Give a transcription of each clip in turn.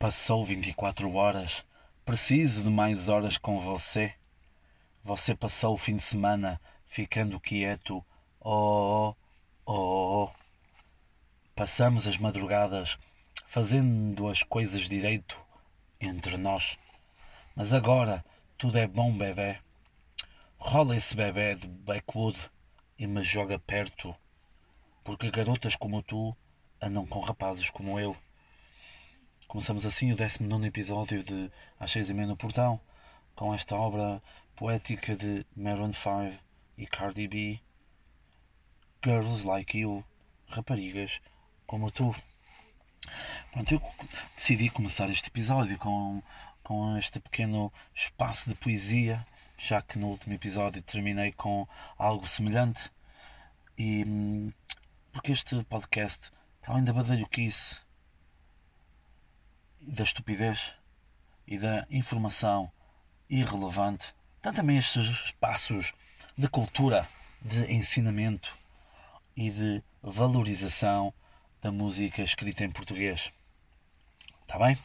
Passou 24 horas. Preciso de mais horas com você. Você passou o fim de semana ficando quieto. Oh, oh, oh. Passamos as madrugadas fazendo as coisas direito entre nós. Mas agora tudo é bom, bebê. Rola esse bebê de Blackwood e me joga perto. Porque garotas como tu andam com rapazes como eu. Começamos assim o 19 episódio de Às seis e meia no portão, com esta obra poética de Maroon 5 e Cardi B. Girls like you, raparigas como tu. Pronto, eu decidi começar este episódio com, com este pequeno espaço de poesia, já que no último episódio terminei com algo semelhante. E hum, porque este podcast, para além da badalhoquice da estupidez e da informação irrelevante, tem também estes espaços de cultura, de ensinamento e de valorização da música escrita em português. Está bem?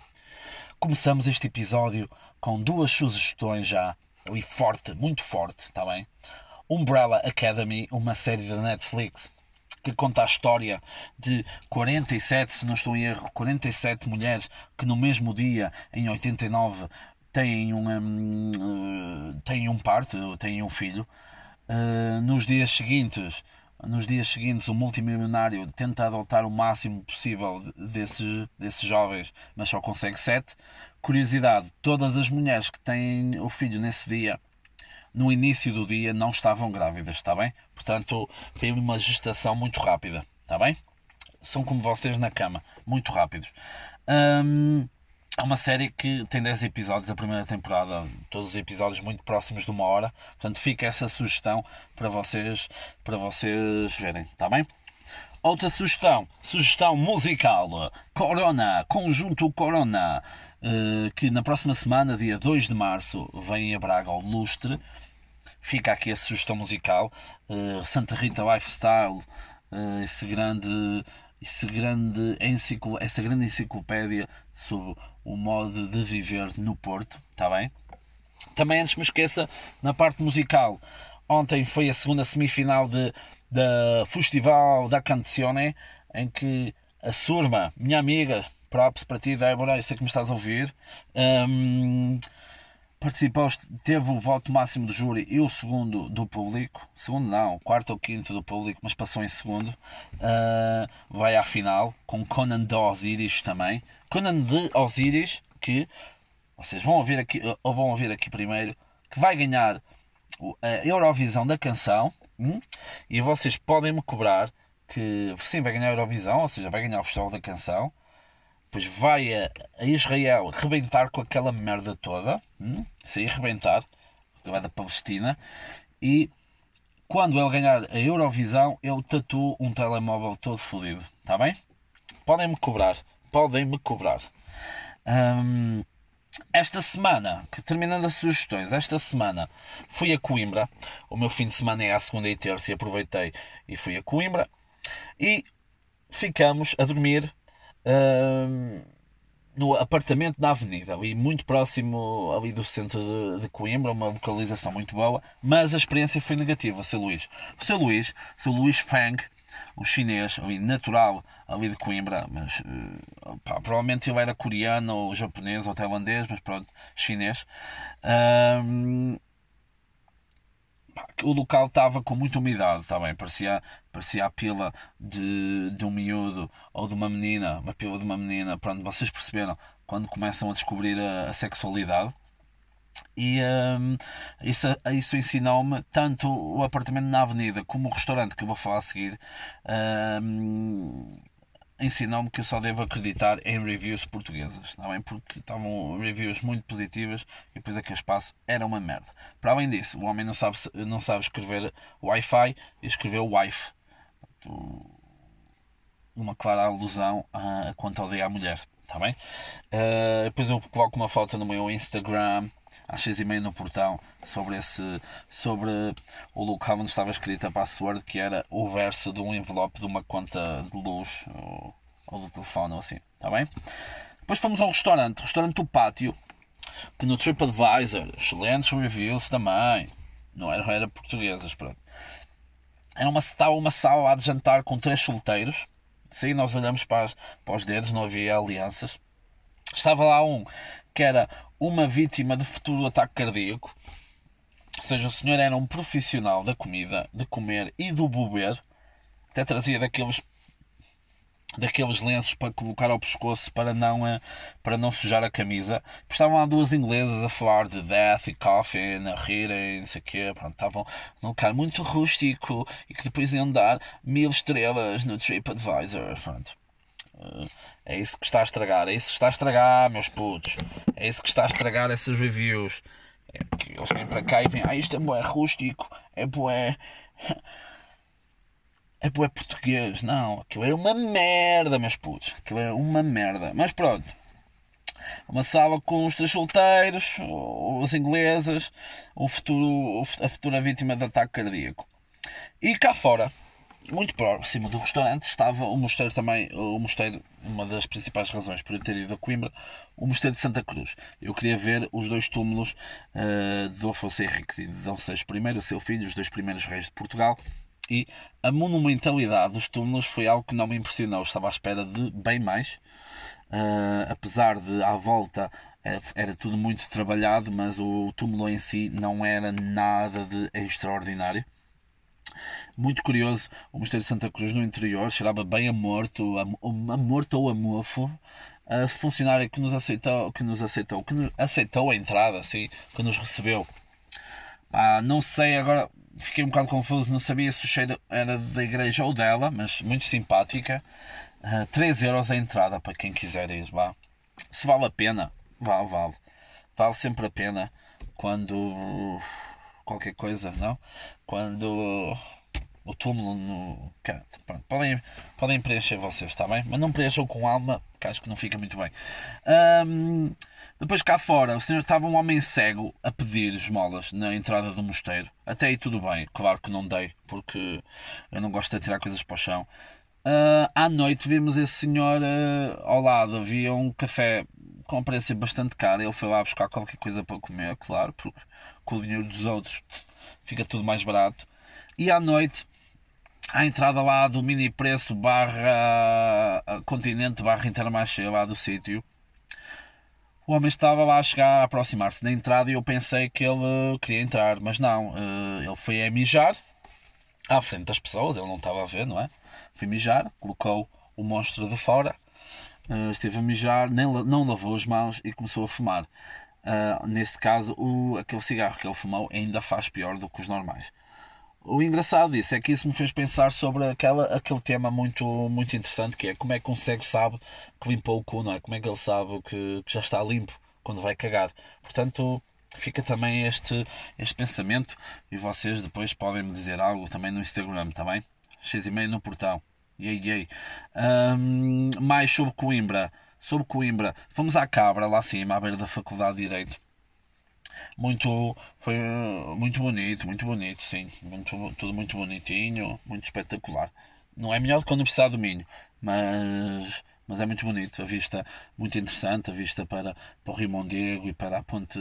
Começamos este episódio com duas sugestões já, ali forte, muito forte, está bem? Umbrella Academy, uma série da Netflix que conta a história de 47, se não estou em erro, 47 mulheres que no mesmo dia, em 89, têm um, um, têm um parto, têm um filho. Uh, nos dias seguintes, nos dias seguintes, o multimilionário tenta adotar o máximo possível desses, desses jovens, mas só consegue sete. Curiosidade: todas as mulheres que têm o filho nesse dia no início do dia não estavam grávidas, está bem? Portanto, foi uma gestação muito rápida, está bem? São como vocês na cama, muito rápidos. Hum, é uma série que tem 10 episódios, a primeira temporada, todos os episódios muito próximos de uma hora. Portanto, fica essa sugestão para vocês, para vocês verem, está bem? Outra sugestão, sugestão musical, Corona, Conjunto Corona, eh, que na próxima semana, dia 2 de março, vem a Braga ao Lustre. Fica aqui a sugestão musical, eh, Santa Rita Lifestyle, eh, esse grande, esse grande enciclo, essa grande enciclopédia sobre o modo de viver no Porto, está bem? Também antes me esqueça, na parte musical, ontem foi a segunda semifinal de da Festival da Canzone, em que a Surma, minha amiga, props para ti, Débora, eu sei que me estás a ouvir, um, participou, teve o voto máximo do júri e o segundo do público, segundo não, quarto ou quinto do público, mas passou em segundo, uh, vai à final, com Conan de Osiris também, Conan de Osiris, que vocês vão ouvir aqui, ou vão ouvir aqui primeiro, que vai ganhar a Eurovisão da canção, Hum? E vocês podem me cobrar que sim, vai ganhar a Eurovisão, ou seja, vai ganhar o Festival da Canção, depois vai a, a Israel rebentar com aquela merda toda, hum? aí rebentar, vai da Palestina, e quando ele ganhar a Eurovisão, eu tatuo um telemóvel todo fodido, está bem? Podem me cobrar, podem me cobrar. Hum, esta semana, terminando as sugestões, esta semana fui a Coimbra. O meu fim de semana é à segunda e terça e aproveitei e fui a Coimbra. E ficamos a dormir no apartamento na Avenida, ali muito próximo ali do centro de, de, Coimbra, uma localização muito boa, mas a experiência foi negativa, seu Luís. O seu Luís, seu Luís Fang, o chinês, ali, natural ali de Coimbra, mas uh, pá, provavelmente ele era coreano ou japonês ou tailandês, mas pronto, chinês. Um, pá, o local estava com muita umidade também, tá parecia, parecia a pila de, de um miúdo ou de uma menina, uma pila de uma menina, pronto, vocês perceberam quando começam a descobrir a, a sexualidade. E um, isso, isso ensinou-me tanto o apartamento na avenida como o restaurante que eu vou falar a seguir. Um, ensinou-me que eu só devo acreditar em reviews portuguesas, não é? Porque estavam reviews muito positivas e depois aquele espaço era uma merda. Para além disso, o homem não sabe, não sabe escrever Wi-Fi e escreveu Wife. Uma clara alusão a, a quanto odeia a mulher, está bem? Uh, depois eu coloco uma foto no meu Instagram às seis e meia no portão sobre esse sobre o local onde estava escrita a password que era o verso de um envelope de uma conta de luz ou, ou do telefone ou assim, está bem? Depois fomos ao restaurante, restaurante do Pátio, que no TripAdvisor, excelentes reviews também. Não eram era portuguesas, pronto. Era uma, estava uma sala de jantar com três solteiros. Sim, nós olhamos para, as, para os dedos, não havia alianças. Estava lá um que era uma vítima de futuro ataque cardíaco. Ou seja, o senhor era um profissional da comida, de comer e do beber. Até trazia daqueles daqueles lenços para colocar ao pescoço para não, eh, para não sujar a camisa. Estavam lá duas inglesas a falar de death e coffee, a rirem, não sei o quê. Pronto, estavam num lugar muito rústico e que depois iam dar mil estrelas no TripAdvisor. Pronto. Eh, é isso que está a estragar, é isso que está a estragar, meus putos. É isso que está a estragar essas reviews. É que eles vêm para cá e vêm, ah, isto é bué rústico, é bué é bué português. Não, aquilo é uma merda, meus putos. Aquilo é uma merda. Mas pronto. Uma sala com os três solteiros, os inglesas, o futuro, a futura vítima de ataque cardíaco. E cá fora, muito próximo do restaurante, estava o mosteiro também, o mosteiro, uma das principais razões por eu ter ido a Coimbra, o mosteiro de Santa Cruz. Eu queria ver os dois túmulos uh, de Afonso Henriques e de Dom VI I, o seu filho, os dois primeiros reis de Portugal, e a monumentalidade dos túmulos foi algo que não me impressionou. Estava à espera de bem mais. Uh, apesar de à volta era, era, tudo muito trabalhado, mas o túmulo em si não era nada de extraordinário. Muito curioso, o Mosteiro de Santa Cruz no interior cheirava bem a morto, a morto ou a mofo. A funcionária que nos aceitou, que nos aceitou, que nos aceitou a entrada, assim, que nos recebeu. Ah, não sei agora, fiquei um bocado confuso, não sabia se o cheiro era da igreja ou dela, mas muito simpática. Uh, 3 euros a entrada para quem quiser ir, vá. Se vale a pena, vale, vale. Vale sempre a pena quando qualquer coisa, não? Quando o túmulo no. Pronto, podem, podem preencher vocês, está bem? Mas não preencham com alma, que acho que não fica muito bem. Um, depois cá fora, o senhor estava um homem cego a pedir esmolas na entrada do mosteiro. Até aí tudo bem, claro que não dei, porque eu não gosto de tirar coisas para o chão. Uh, à noite vimos esse senhor uh, ao lado, havia um café com preço bastante caro. Ele foi lá buscar qualquer coisa para comer, claro, porque com o dinheiro dos outros fica tudo mais barato. E à noite, à entrada lá do mini preço barra continente barra intermarché lá do sítio, o homem estava lá a chegar, a aproximar-se da entrada e eu pensei que ele queria entrar, mas não. Uh, ele foi a mijar à frente das pessoas, ele não estava a ver, não é? Foi mijar, colocou o monstro de fora, uh, esteve a mijar, nem, não lavou as mãos e começou a fumar. neste caso, o, aquele cigarro que ele fumou ainda faz pior do que os normais. O engraçado disso é que isso me fez pensar sobre aquela, aquele tema muito, muito interessante que é como é que um cego sabe que limpou o cu, não é? Como é que ele sabe que, que já está limpo quando vai cagar. Portanto, fica também este, este pensamento e vocês depois podem me dizer algo também no Instagram, está bem? X e meio no portão. Yay, yay. Um, mais sobre Coimbra. Sobre Coimbra. Fomos à Cabra, lá acima, à beira da Faculdade de Direito muito foi muito bonito muito bonito sim. Muito, tudo muito bonitinho muito espetacular. Não é melhor do que a Universidade do Minho mas mas é muito bonito. A vista muito interessante a vista para, para o Rio Mondego e para a ponte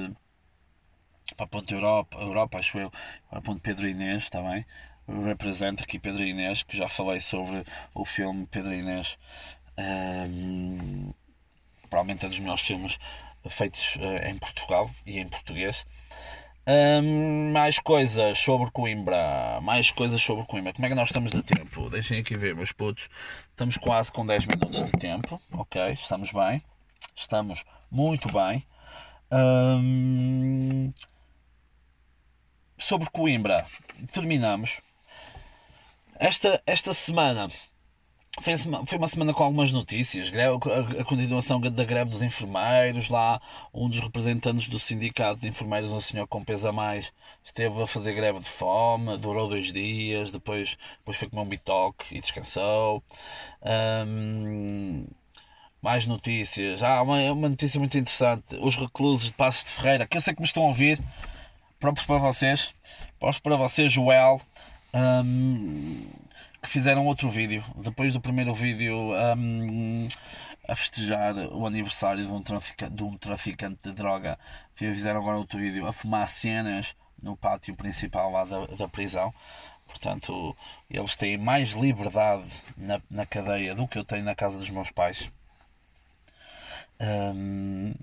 para a ponte Europa Europa acho eu para a ponte Pedro Inês também represento aqui Pedro Inês que já falei sobre o filme Pedro Inês. Um, provavelmente é dos meus filmes feitos uh, em Portugal e em português. Um, mais coisas sobre Coimbra. Mais coisas sobre Coimbra. Como é que nós estamos de tempo? Deixem aqui ver, meus putos. Estamos quase com 10 minutos de tempo. Ok, estamos bem. Estamos muito bem. Um, sobre Coimbra, terminamos. Esta, esta semana foi, foi uma semana com algumas notícias. A continuação da greve dos enfermeiros. Lá, um dos representantes do sindicato de enfermeiros, um senhor com peso a mais, esteve a fazer greve de fome. Durou dois dias. Depois, depois foi comer um bitoque e descansou. Um, mais notícias. Ah, uma, uma notícia muito interessante. Os reclusos de Passos de Ferreira, que eu sei que me estão a ouvir. Próprios para vocês. Próprios para vocês, Joel. Um, fizeram outro vídeo. Depois do primeiro vídeo, um, a festejar o aniversário de um, de um traficante de droga. Fizeram agora outro vídeo a fumar cenas no pátio principal lá da, da prisão. Portanto, eles têm mais liberdade na, na cadeia do que eu tenho na casa dos meus pais. Um,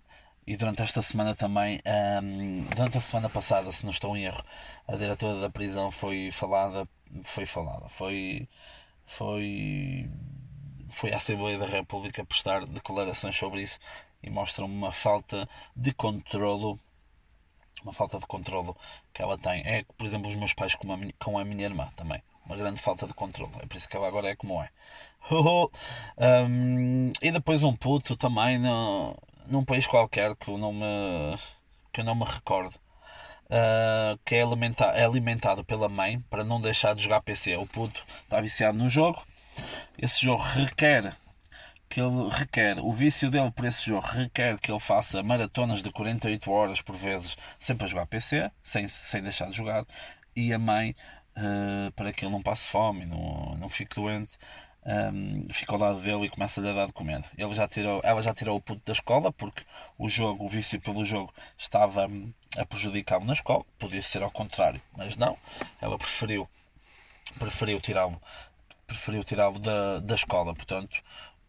e durante esta semana também, um, durante a semana passada, se não estou em erro, a diretora da prisão foi falada, foi falada, foi, foi, foi à Assembleia da República prestar declarações sobre isso e mostra uma falta de controlo uma falta de controlo que ela tem. É, por exemplo, os meus pais com a, minha, com a minha irmã também. Uma grande falta de controlo. É por isso que ela agora é como é. um, e depois um puto também no, num país qualquer que eu não me, que eu não me recordo. Uh, que é alimentado, é alimentado pela mãe para não deixar de jogar PC. O puto está viciado no jogo. Esse jogo requer que ele requer, o vício dele por esse jogo requer que ele faça maratonas de 48 horas por vezes sempre a jogar PC, sem, sem deixar de jogar, e a mãe, uh, para que ele não passe fome, não, não fique doente, um, fica ao lado dele e começa-lhe a dar de comer. Ele já tirou, ela já tirou o puto da escola porque o jogo, o vício pelo jogo, estava a prejudicá-lo na escola. Podia ser ao contrário, mas não. Ela preferiu, preferiu tirá-lo preferiu tirá-lo da, da escola. Portanto,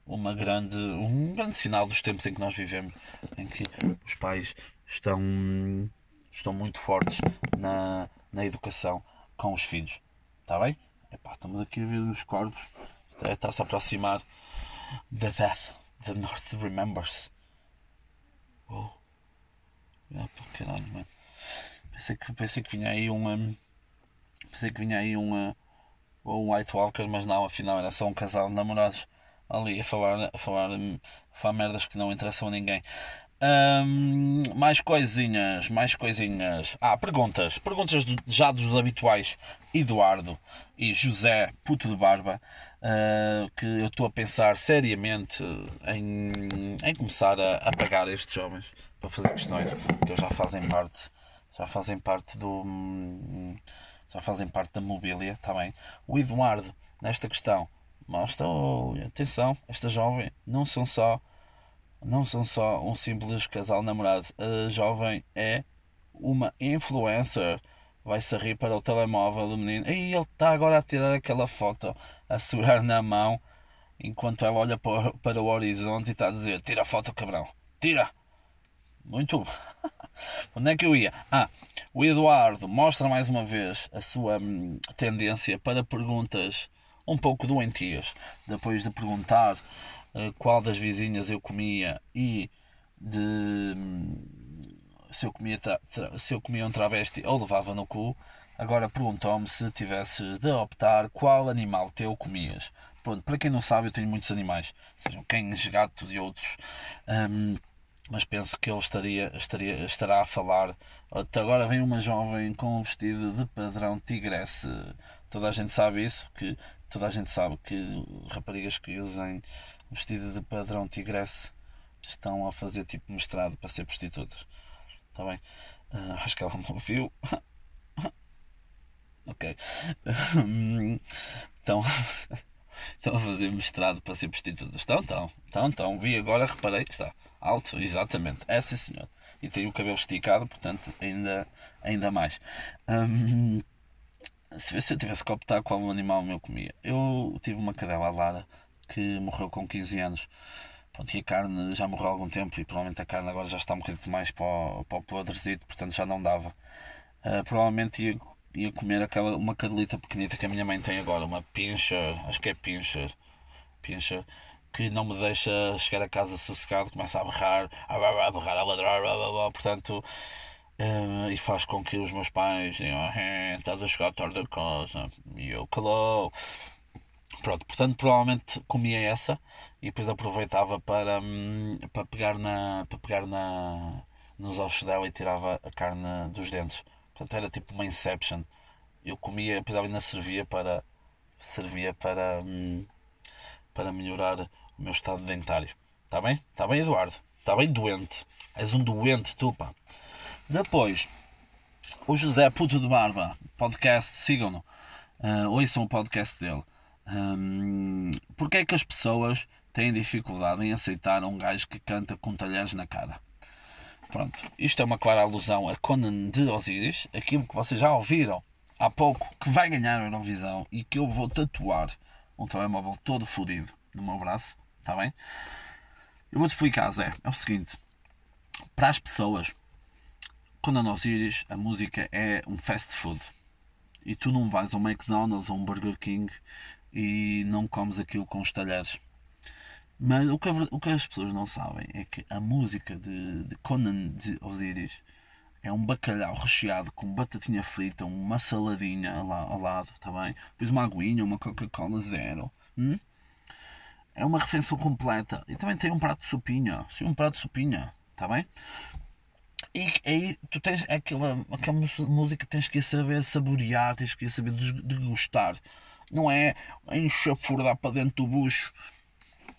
uma grande, um grande sinal dos tempos em que nós vivemos, em que os pais estão, estão muito fortes na, na educação com os filhos. Está bem? Epá, estamos aqui a ver os corvos. Está-se a aproximar da death. The North remembers. Oh. Ah, caralho, mano. Pensei que, pensei que vinha aí uma. Pensei que vinha aí uma. Um White Walker, mas não, afinal era só um casal de namorados ali a falar, a falar, a falar merdas que não interessam a ninguém. Um, mais coisinhas, mais coisinhas. Ah, perguntas. Perguntas do, já dos habituais Eduardo e José Puto de Barba. Uh, que eu estou a pensar seriamente em, em começar a, a pagar estes jovens para fazer questões que já fazem parte já fazem parte do já fazem parte da mobília também tá o Eduardo nesta questão mostra, oh, atenção, esta jovem não são só não são só um simples casal namorado. A jovem é uma influencer. Vai-se rir para o telemóvel do menino. E ele está agora a tirar aquela foto, a segurar na mão, enquanto ela olha para, o horizonte e está a dizer: Tira a foto, cabrão, tira! Muito. Onde é que eu ia? Ah, o Eduardo mostra mais uma vez a sua hum, tendência para perguntas um pouco doentias, depois de perguntar qual das vizinhas eu comia e de se eu comia, se eu comia um travesti ou levava no cu, agora perguntou-me se tivesses de optar qual animal teu comias. Pronto, para quem não sabe, eu tenho muitos animais, sejam cães, gatos e outros. Um, mas penso que ele estaria, estaria, estará a falar. Até agora vem uma jovem com um vestido de padrão tigresse. Toda a gente sabe isso, que toda a gente sabe que raparigas que usem vestido de padrão tigresse estão a fazer tipo mestrado para ser prostitutas. Está bem? Uh, acho que ela me ouviu. ok. então, estão a fazer mestrado para ser prostitutas. Estão, estão, estão, estão. Vi agora, reparei que está alto, exatamente. É sim, senhor. E tem o cabelo esticado, portanto, ainda, ainda mais. Um, se eu tivesse que optar qual animal eu comia, eu tive uma cadela Lara que morreu com 15 anos. Pronto, e a carne já morreu há algum tempo e provavelmente a carne agora já está um bocadinho mais para o, para o podrezito, portanto já não dava. Uh, provavelmente ia, ia comer aquela, uma cadelita pequenita que a minha mãe tem agora, uma pincher, acho que é pincher, pincher, que não me deixa chegar a casa sossegado, começa a berrar, a berrar, a ladrar, portanto Uh, e faz com que os meus pais digam: ah, estás a chegar tarde a casa. E eu, calou. Pronto, portanto, provavelmente comia essa e depois aproveitava para, hum, para pegar, na, para pegar na, nos ossos dela e tirava a carne dos dentes. Portanto, era tipo uma Inception. Eu comia, depois ela ainda servia para, servia para, hum, para melhorar o meu estado dentário. Está bem? Está bem, Eduardo? Está bem doente. És um doente, tu, pá. Depois, o José Puto de Barba, podcast, sigam-no. Uh, ouçam o podcast dele. Um, Porquê é que as pessoas têm dificuldade em aceitar um gajo que canta com talheres na cara. Pronto, isto é uma clara alusão a Conan de Osiris, aquilo que vocês já ouviram há pouco, que vai ganhar a Eurovisão e que eu vou tatuar um telemóvel todo fodido no meu braço, está bem? Eu vou-te explicar, Zé. É o seguinte: para as pessoas, Conan Osiris, a música é um fast food. E tu não vais ao McDonald's ou um Burger King e não comes aquilo com os talheres. Mas o que, o que as pessoas não sabem é que a música de, de Conan de Osiris é um bacalhau recheado com batatinha frita, uma saladinha ao lado, está bem? Depois uma aguinha, uma Coca-Cola zero. Hum? É uma refeição completa. E também tem um prato de sopinha. Sim, um prato de sopinha, está bem? E aí tu tens aquela, aquela música tens que saber saborear, tens que saber degustar. Não é enxafurdar para dentro do bucho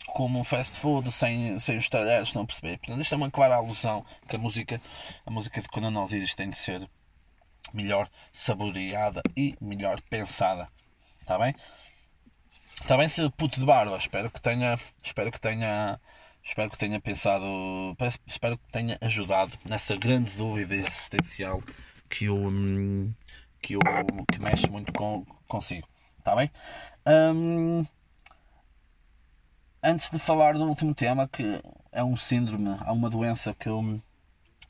como um fast food sem, sem os talheres, não perceber? Portanto, isto é uma clara alusão que a música, a música de Conan Osiris tem de ser melhor saboreada e melhor pensada. Está bem? Está bem, seu puto de barba? Espero que tenha, espero que tenha, espero que tenha pensado, espero que tenha ajudado nessa grande dúvida existencial que eu, hum, que que mexe muito com, consigo. Está bem? Hum, antes de falar do último tema, que é um síndrome, há uma doença que eu,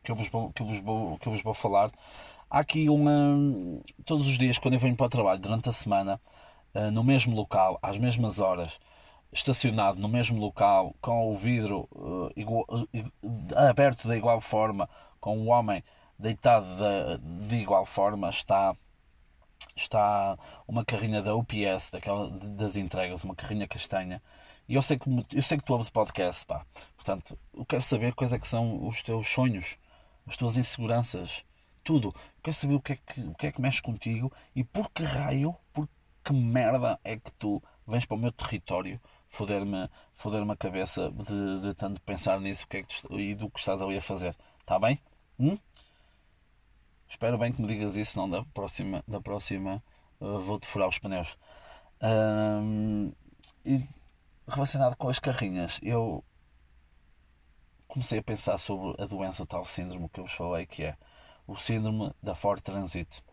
que eu, vos, vou, que eu, vos, vou, que eu vos vou falar. Há aqui uma. Todos os dias, quando eu venho para o trabalho, durante a semana, eh, no mesmo local, às mesmas horas, estacionado no mesmo local, com o vidro uh, igual, uh, aberto da igual forma, com o homem deitado de, de igual forma, está está uma carrinha da UPS, daquela, das entregas, uma carrinha castanha, e eu sei que, eu sei que tu ouves o podcast, pá. Portanto, eu quero saber quais é que são os teus sonhos, as tuas inseguranças, tudo. Eu quero saber o que é que, o que, é que mexe contigo e por que raio, por que merda é que tu vens para o meu território foder-me foder a cabeça de, de tanto pensar nisso que é que tu, e do que estás ali a fazer. Está bem? Hum? Espero bem que me digas isso, não da próxima, da próxima uh, vou-te furar os pneus. Um, e relacionado com as carrinhas, eu comecei a pensar sobre a doença, o tal síndrome que eu vos falei, que é o síndrome da Ford Transit.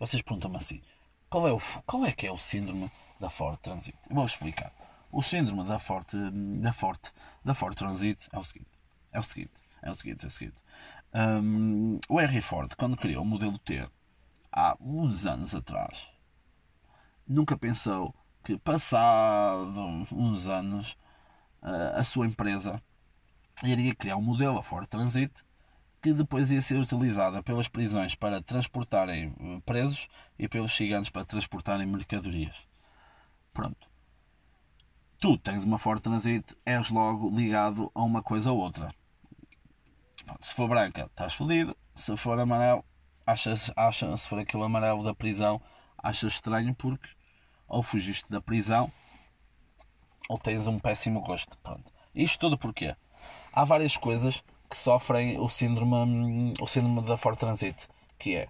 Vocês perguntam-me assim, qual é, o, qual é que é o síndrome da Ford Transit? Eu vou explicar. O síndrome da Ford, da Ford, da Ford Transit é o seguinte, é o seguinte, é o seguinte, é o seguinte. Um, o Henry Ford, quando criou o modelo T, há uns anos atrás, nunca pensou que, passado uns anos, a sua empresa iria criar um modelo, a Ford Transit, que depois ia ser utilizada pelas prisões para transportarem eh, presos e pelos gigantes para transportarem mercadorias. Pronto. Tu tens uma Ford Transit, és logo ligado a uma coisa ou outra. Se for branca, estás fodido. Se for amarelo, achas, achas, se for aquele amarelo da prisão, achas estranho porque ou fugiste da prisão ou tens um péssimo gosto. Pronto. Isto tudo porquê? Há várias coisas que sofrem o síndrome, o síndrome da Ford Transit, que é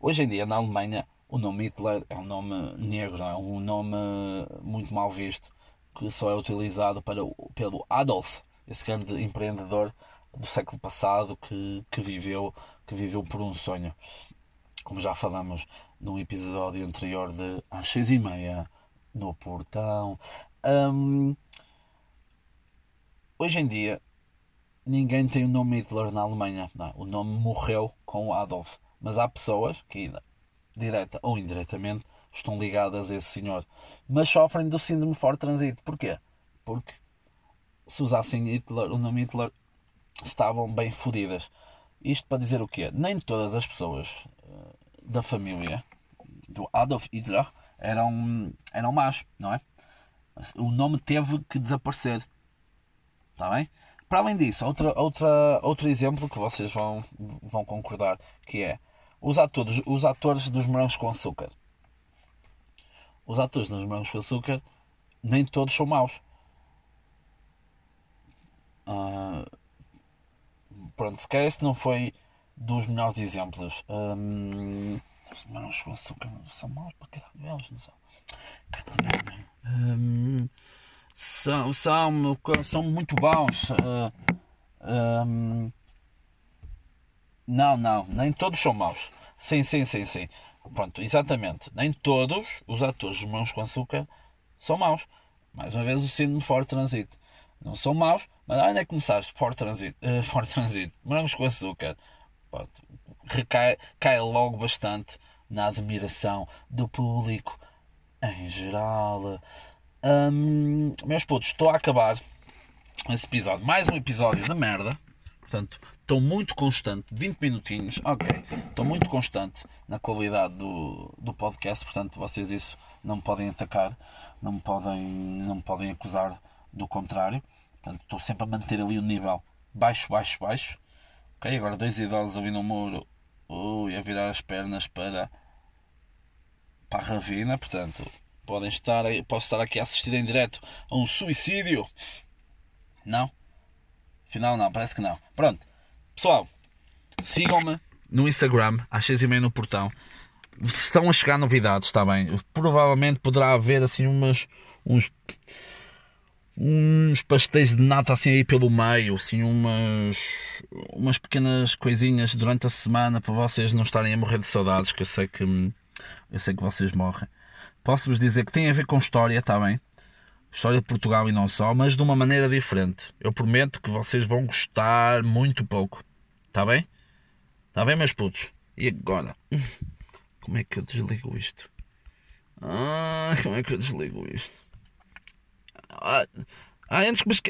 hoje em dia na Alemanha o nome Hitler é um nome negro, é um nome muito mal visto, que só é utilizado para, pelo Adolf, esse grande empreendedor do século passado que, que, viveu, que viveu por um sonho. Como já falamos num episódio anterior de às seis e meia no portão. Um, hoje em dia ninguém tem o nome Hitler na Alemanha. Não, o nome morreu com Adolf. Mas há pessoas que, direta ou indiretamente, estão ligadas a esse senhor. Mas sofrem do síndrome Ford Transit. Porquê? Porque se usassem Hitler, o nome Hitler, estavam bem fodidas. Isto para dizer o quê? Nem todas as pessoas uh, da família do Adolf Hitler eram, eram más, não é? O nome teve que desaparecer. Está bem? Para além disso, outra, outra, outro exemplo que vocês vão, vão concordar, que é os atores, os atores dos morangos com açúcar. Os atores dos morangos com açúcar nem todos são maus. Uh, pronto, se calhar este não foi dos melhores exemplos. Os morangos com açúcar são maus para caralho, eles não são. Um, são, são, são muito bons. Uh, um, não, não, nem todos são maus. Sim, sim, sim, sim. Pronto, exatamente. Nem todos os atores de Morangos com Açúcar são maus. Mais uma vez o síndrome Ford Transit. Não são maus, mas onde é que começaste? Ford Transit. Uh, Ford Transit. Morangos com Açúcar. Pronto, recai, cai logo bastante na admiração do público em geral. Um, meus putos, estou a acabar esse episódio. Mais um episódio da merda. Portanto, estou muito constante. 20 minutinhos, ok. Estou muito constante na qualidade do, do podcast. Portanto, vocês isso não me podem atacar. Não me podem, não me podem acusar do contrário. Portanto, estou sempre a manter ali o nível baixo, baixo, baixo. Ok, agora dois idosos ali no muro. Ui, a virar as pernas para, para a ravina. Portanto, podem estar, posso estar aqui a assistir em direto a um suicídio. Não? Afinal não, parece que não. Pronto. Pessoal, sigam-me no Instagram, às 6 e meia no portão. Estão a chegar novidades, está bem? Provavelmente poderá haver assim umas. uns. Uns pastéis de nata assim aí pelo meio, assim umas. umas pequenas coisinhas durante a semana para vocês não estarem a morrer de saudades, que eu sei que. eu sei que vocês morrem. Posso-vos dizer que tem a ver com história, está bem? História de Portugal e não só, mas de uma maneira diferente. Eu prometo que vocês vão gostar muito pouco. Está bem? Está bem, meus putos? E agora? Como é que eu desligo isto? Ah, como é que eu desligo isto? Ah, ah antes que me esque...